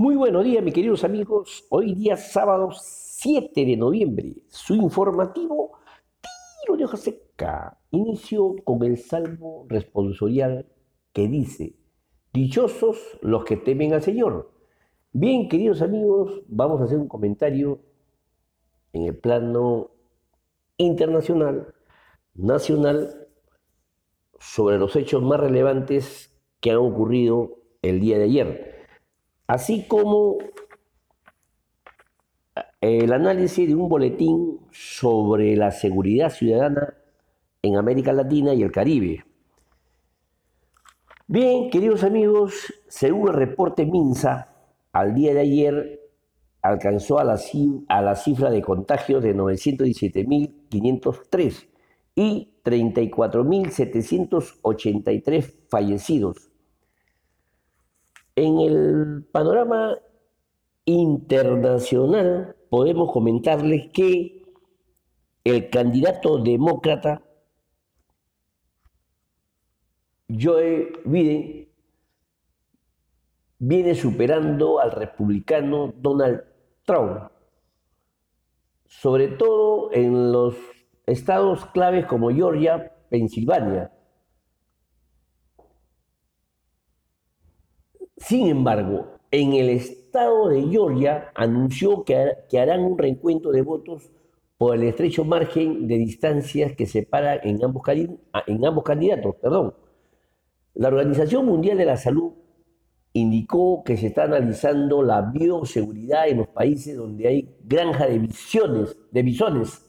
Muy buenos días, mis queridos amigos. Hoy día sábado 7 de noviembre, su informativo Tiro de hoja seca. Inicio con el salmo responsorial que dice, Dichosos los que temen al Señor. Bien, queridos amigos, vamos a hacer un comentario en el plano internacional, nacional, sobre los hechos más relevantes que han ocurrido el día de ayer así como el análisis de un boletín sobre la seguridad ciudadana en América Latina y el Caribe. Bien, queridos amigos, según el reporte MINSA, al día de ayer alcanzó a la, a la cifra de contagios de 917.503 y 34.783 fallecidos en el panorama internacional podemos comentarles que el candidato demócrata Joe Biden viene superando al republicano Donald Trump, sobre todo en los estados claves como Georgia, Pensilvania, Sin embargo, en el estado de Georgia anunció que, harán un reencuentro de votos por el estrecho margen de distancias que separa en ambos, en ambos candidatos. Perdón. La Organización Mundial de la Salud indicó que se está analizando la bioseguridad en los países donde hay granja de, visiones, de bisones.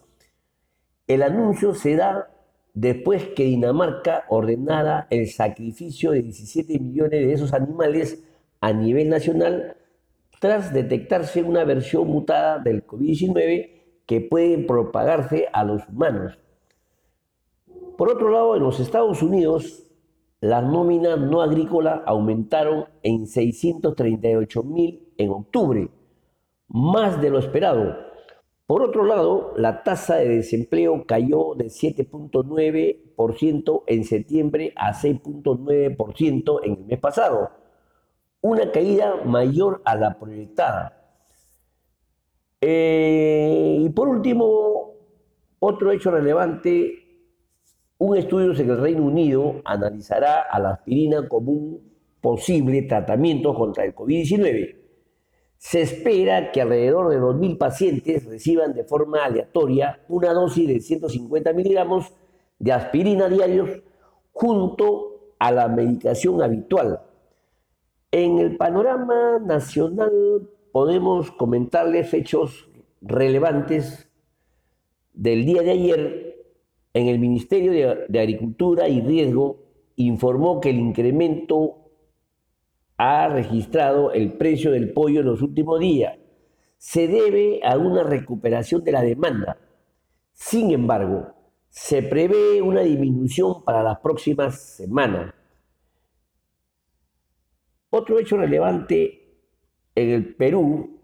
El anuncio se da después que Dinamarca ordenara el sacrificio de 17 millones de esos animales a nivel nacional tras detectarse una versión mutada del COVID-19 que puede propagarse a los humanos. Por otro lado, en los Estados Unidos, las nóminas no agrícolas aumentaron en 638 mil en octubre, más de lo esperado por otro lado, la tasa de desempleo cayó de 7.9% en septiembre a 6.9% en el mes pasado, una caída mayor a la proyectada. Eh, y por último, otro hecho relevante, un estudio en el Reino Unido analizará a la aspirina como un posible tratamiento contra el COVID-19 se espera que alrededor de 2.000 pacientes reciban de forma aleatoria una dosis de 150 miligramos de aspirina diarios junto a la medicación habitual. En el panorama nacional podemos comentarles hechos relevantes del día de ayer. En el Ministerio de, de Agricultura y Riesgo informó que el incremento ha registrado el precio del pollo en los últimos días. Se debe a una recuperación de la demanda. Sin embargo, se prevé una disminución para las próximas semanas. Otro hecho relevante en el Perú,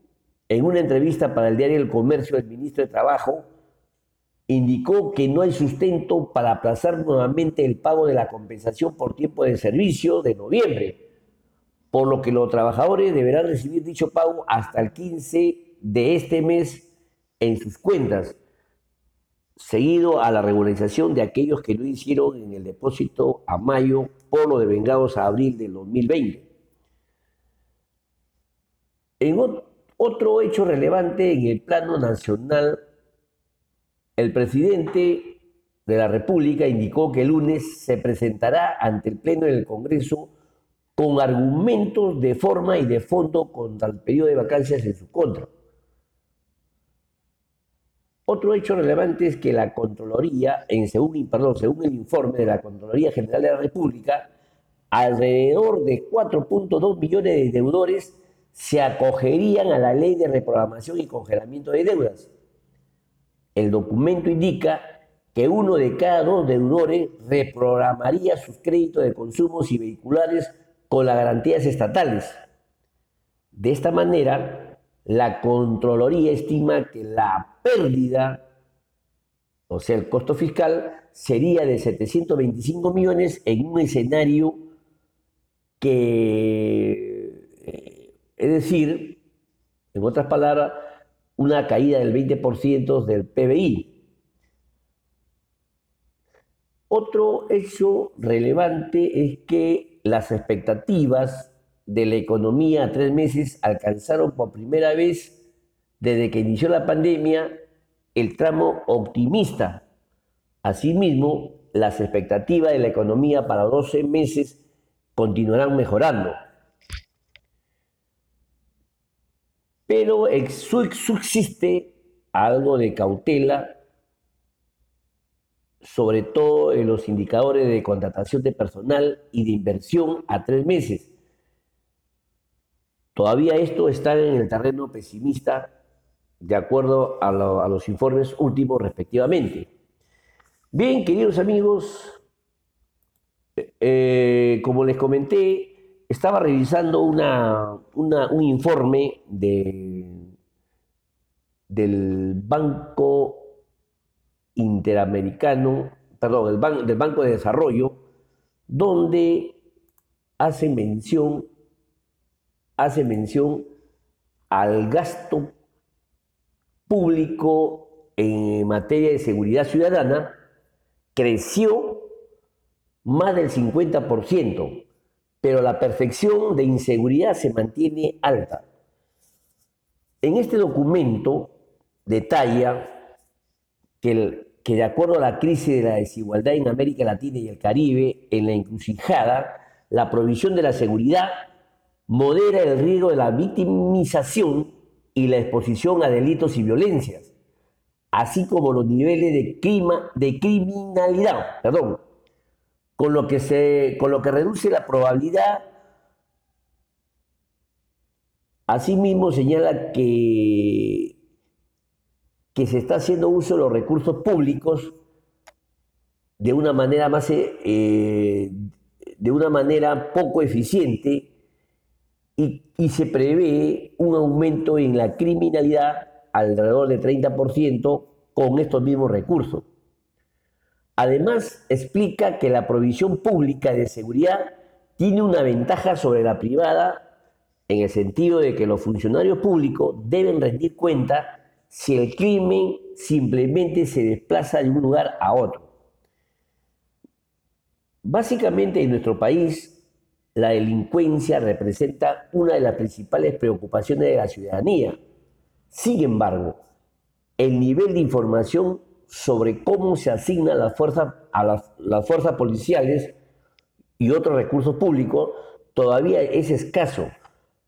en una entrevista para el diario El Comercio, el ministro de Trabajo indicó que no hay sustento para aplazar nuevamente el pago de la compensación por tiempo de servicio de noviembre por lo que los trabajadores deberán recibir dicho pago hasta el 15 de este mes en sus cuentas, seguido a la regularización de aquellos que lo hicieron en el depósito a mayo por lo de vengados a abril del 2020. En otro hecho relevante en el plano nacional, el presidente de la República indicó que el lunes se presentará ante el Pleno del Congreso con argumentos de forma y de fondo contra el periodo de vacancias en su contra. Otro hecho relevante es que la Contraloría, según, perdón, según el informe de la Contraloría General de la República, alrededor de 4.2 millones de deudores se acogerían a la ley de reprogramación y congelamiento de deudas. El documento indica que uno de cada dos deudores reprogramaría sus créditos de consumos y vehiculares con las garantías estatales. De esta manera, la Contraloría estima que la pérdida, o sea, el costo fiscal, sería de 725 millones en un escenario que Es decir, en otras palabras, una caída del 20% del PBI. Otro hecho relevante es que las expectativas de la economía a tres meses alcanzaron por primera vez desde que inició la pandemia el tramo optimista. Asimismo, las expectativas de la economía para 12 meses continuarán mejorando. Pero subsiste algo de cautela, sobre todo en los indicadores de contratación de personal y de inversión a tres meses. Todavía esto está en el terreno pesimista de acuerdo a, los informes últimos respectivamente. Bien, queridos amigos, eh, como les comenté, estaba revisando un informe del Banco Interamericano, perdón, del Banco de Desarrollo, donde hace mención, hace mención al gasto público en materia de seguridad ciudadana creció más del 50%, pero la percepción de inseguridad se mantiene alta. En este documento detalla que, de acuerdo a la crisis de la desigualdad en América Latina y el Caribe, en la encrucijada, la provisión de la seguridad modera el riesgo de la victimización y la exposición a delitos y violencias, así como los niveles de, de criminalidad, perdón, con lo, que se, con lo que reduce la probabilidad. Asimismo señala que, que se está haciendo uso de los recursos públicos de una manera más eh, de una manera poco eficiente y, se prevé un aumento en la criminalidad alrededor de 30% con estos mismos recursos. Además, explica que la provisión pública de seguridad tiene una ventaja sobre la privada en el sentido de que los funcionarios públicos deben rendir cuenta si el crimen simplemente se desplaza de un lugar a otro. Básicamente en nuestro país la delincuencia representa una de las principales preocupaciones de la ciudadanía. Sin embargo, el nivel de información sobre cómo se asignan las fuerzas, a las, fuerzas policiales y otros recursos públicos todavía es escaso.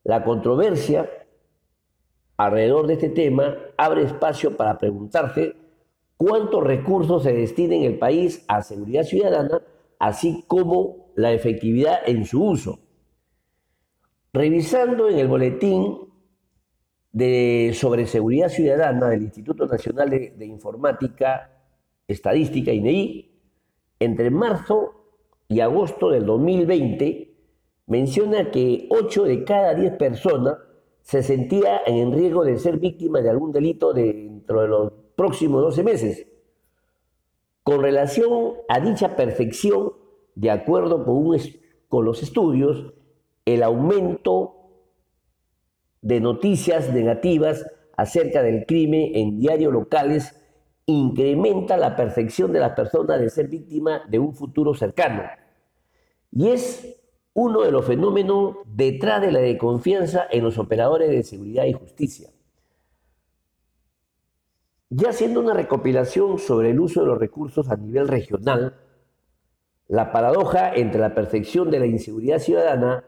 La controversia alrededor de este tema abre espacio para preguntarse cuántos recursos se destinan en el país a seguridad ciudadana, así como la efectividad en su uso. Revisando en el boletín de sobre seguridad ciudadana del Instituto Nacional de, Informática, Estadística, INEI, entre marzo y agosto del 2020, menciona que 8 de cada 10 personas se sentía en riesgo de ser víctima de algún delito dentro de los próximos 12 meses. Con relación a dicha perfección, de acuerdo con, los estudios, el aumento de noticias negativas acerca del crimen en diarios locales incrementa la percepción de las personas de ser víctima de un futuro cercano. Y es uno de los fenómenos detrás de la desconfianza en los operadores de seguridad y justicia. Ya haciendo una recopilación sobre el uso de los recursos a nivel regional, la paradoja entre la perfección de la inseguridad ciudadana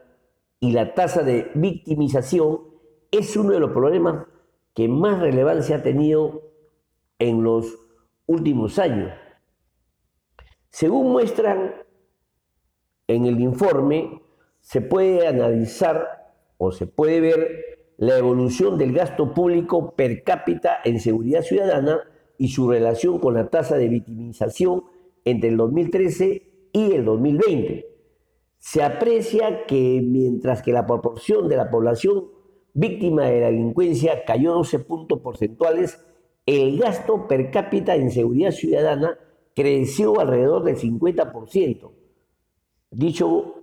y la tasa de victimización es uno de los problemas que más relevancia ha tenido en los últimos años. Según muestran en el informe, se puede analizar o se puede ver la evolución del gasto público per cápita en seguridad ciudadana y su relación con la tasa de victimización entre el 2013 y el 2020. Se aprecia que mientras que la proporción de la población víctima de la delincuencia cayó 12 puntos porcentuales, el gasto per cápita en seguridad ciudadana creció alrededor del 50%. Dicho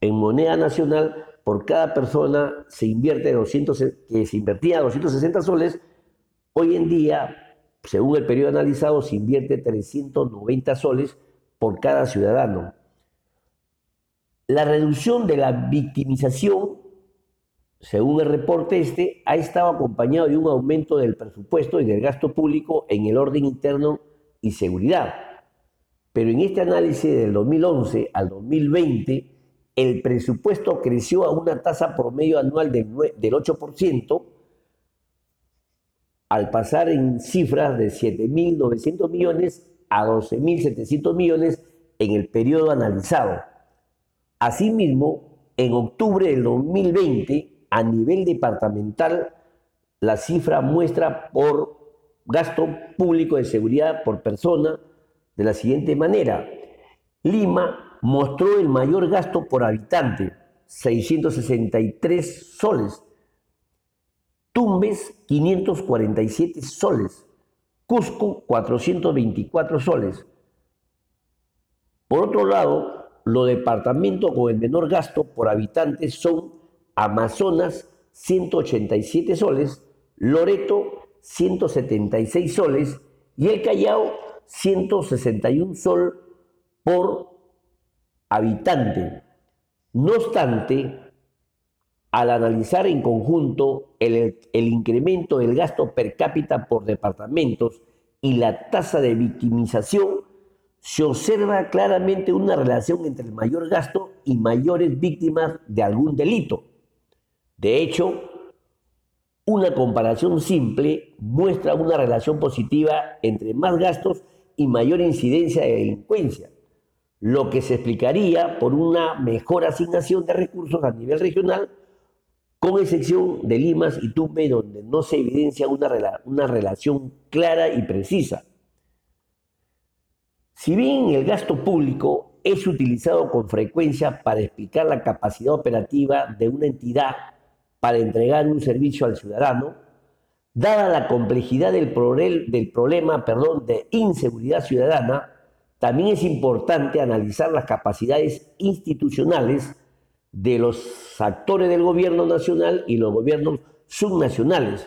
en moneda nacional, por cada persona se invierte 200, que se invertía 260 soles, hoy en día, según el periodo analizado, se invierte 390 soles por cada ciudadano. La reducción de la victimización, según el reporte este, ha estado acompañado de un aumento del presupuesto y del gasto público en el orden interno y seguridad. Pero en este análisis del 2011 al 2020, el presupuesto creció a una tasa promedio anual del, 8%, al pasar en cifras de 7.900 millones a 12.700 millones en el periodo analizado. Asimismo, en octubre del 2020, a nivel departamental, la cifra muestra por gasto público de seguridad por persona de la siguiente manera. Lima mostró el mayor gasto por habitante, 663 soles. Tumbes, 547 soles. Cusco, 424 soles. Por otro lado, los departamentos con el menor gasto por habitante son Amazonas, 187 soles, Loreto, 176 soles y el Callao, 161 sol por habitante. No obstante, al analizar en conjunto el, el, incremento del gasto per cápita por departamentos y la tasa de victimización, se observa claramente una relación entre el mayor gasto y mayores víctimas de algún delito. De hecho, una comparación simple muestra una relación positiva entre más gastos y mayor incidencia de delincuencia lo que se explicaría por una mejor asignación de recursos a nivel regional, con excepción de Limas y Tupe, donde no se evidencia una, una relación clara y precisa. Si bien el gasto público es utilizado con frecuencia para explicar la capacidad operativa de una entidad para entregar un servicio al ciudadano, dada la complejidad del, del problema perdón, de inseguridad ciudadana, también es importante analizar las capacidades institucionales de los actores del gobierno nacional y los gobiernos subnacionales,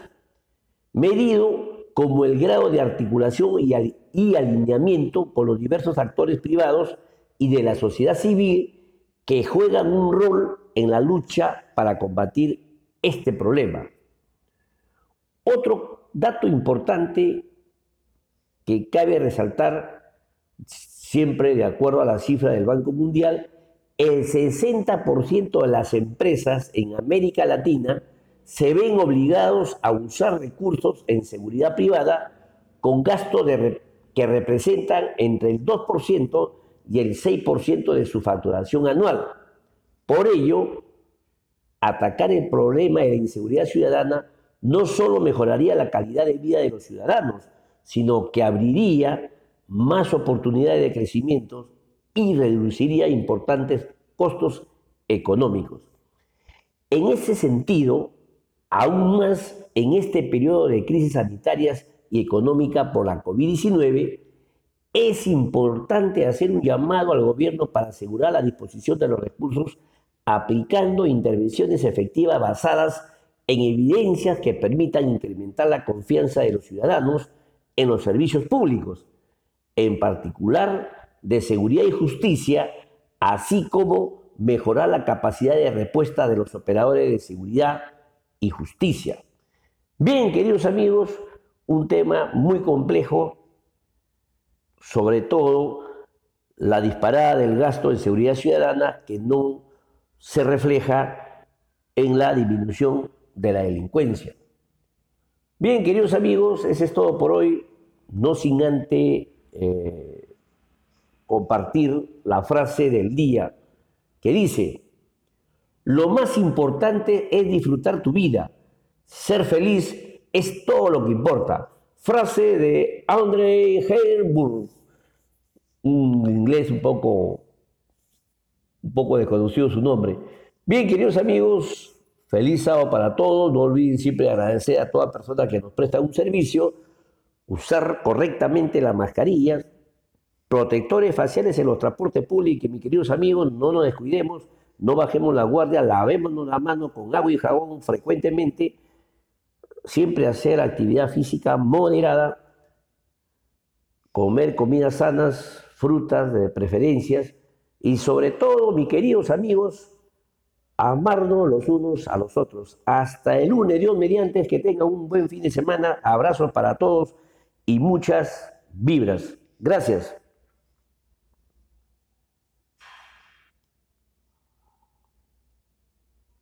medido como el grado de articulación y, alineamiento con los diversos actores privados y de la sociedad civil que juegan un rol en la lucha para combatir este problema. Otro dato importante que cabe resaltar siempre de acuerdo a la cifra del Banco Mundial, el 60% de las empresas en América Latina se ven obligados a usar recursos en seguridad privada con gastos que representan entre el 2% y el 6% de su facturación anual. Por ello, atacar el problema de la inseguridad ciudadana no solo mejoraría la calidad de vida de los ciudadanos, sino que abriría más oportunidades de crecimiento y reduciría importantes costos económicos. En ese sentido, aún más en este periodo de crisis sanitarias y económica por la COVID-19, es importante hacer un llamado al gobierno para asegurar la disposición de los recursos aplicando intervenciones efectivas basadas en evidencias que permitan incrementar la confianza de los ciudadanos en los servicios públicos en particular de seguridad y justicia, así como mejorar la capacidad de respuesta de los operadores de seguridad y justicia. Bien, queridos amigos, un tema muy complejo, sobre todo la disparada del gasto en seguridad ciudadana que no se refleja en la disminución de la delincuencia. Bien, queridos amigos, eso es todo por hoy, no sin antes eh, compartir la frase del día que dice, lo más importante es disfrutar tu vida, ser feliz es todo lo que importa. Frase de Andre Herburg, un inglés un poco, un poco desconocido su nombre. Bien, queridos amigos, feliz sábado para todos. No olviden siempre agradecer a toda persona que nos presta un servicio usar correctamente la mascarilla, protectores faciales en los transportes públicos, mis queridos amigos, no nos descuidemos, no bajemos la guardia, lavémonos la mano con agua y jabón frecuentemente, siempre hacer actividad física moderada, comer comidas sanas, frutas de preferencias y sobre todo, mis queridos amigos, amarnos los unos a los otros. Hasta el lunes, Dios mediante, que tengan un buen fin de semana. Abrazos para todos y muchas vibras. Gracias.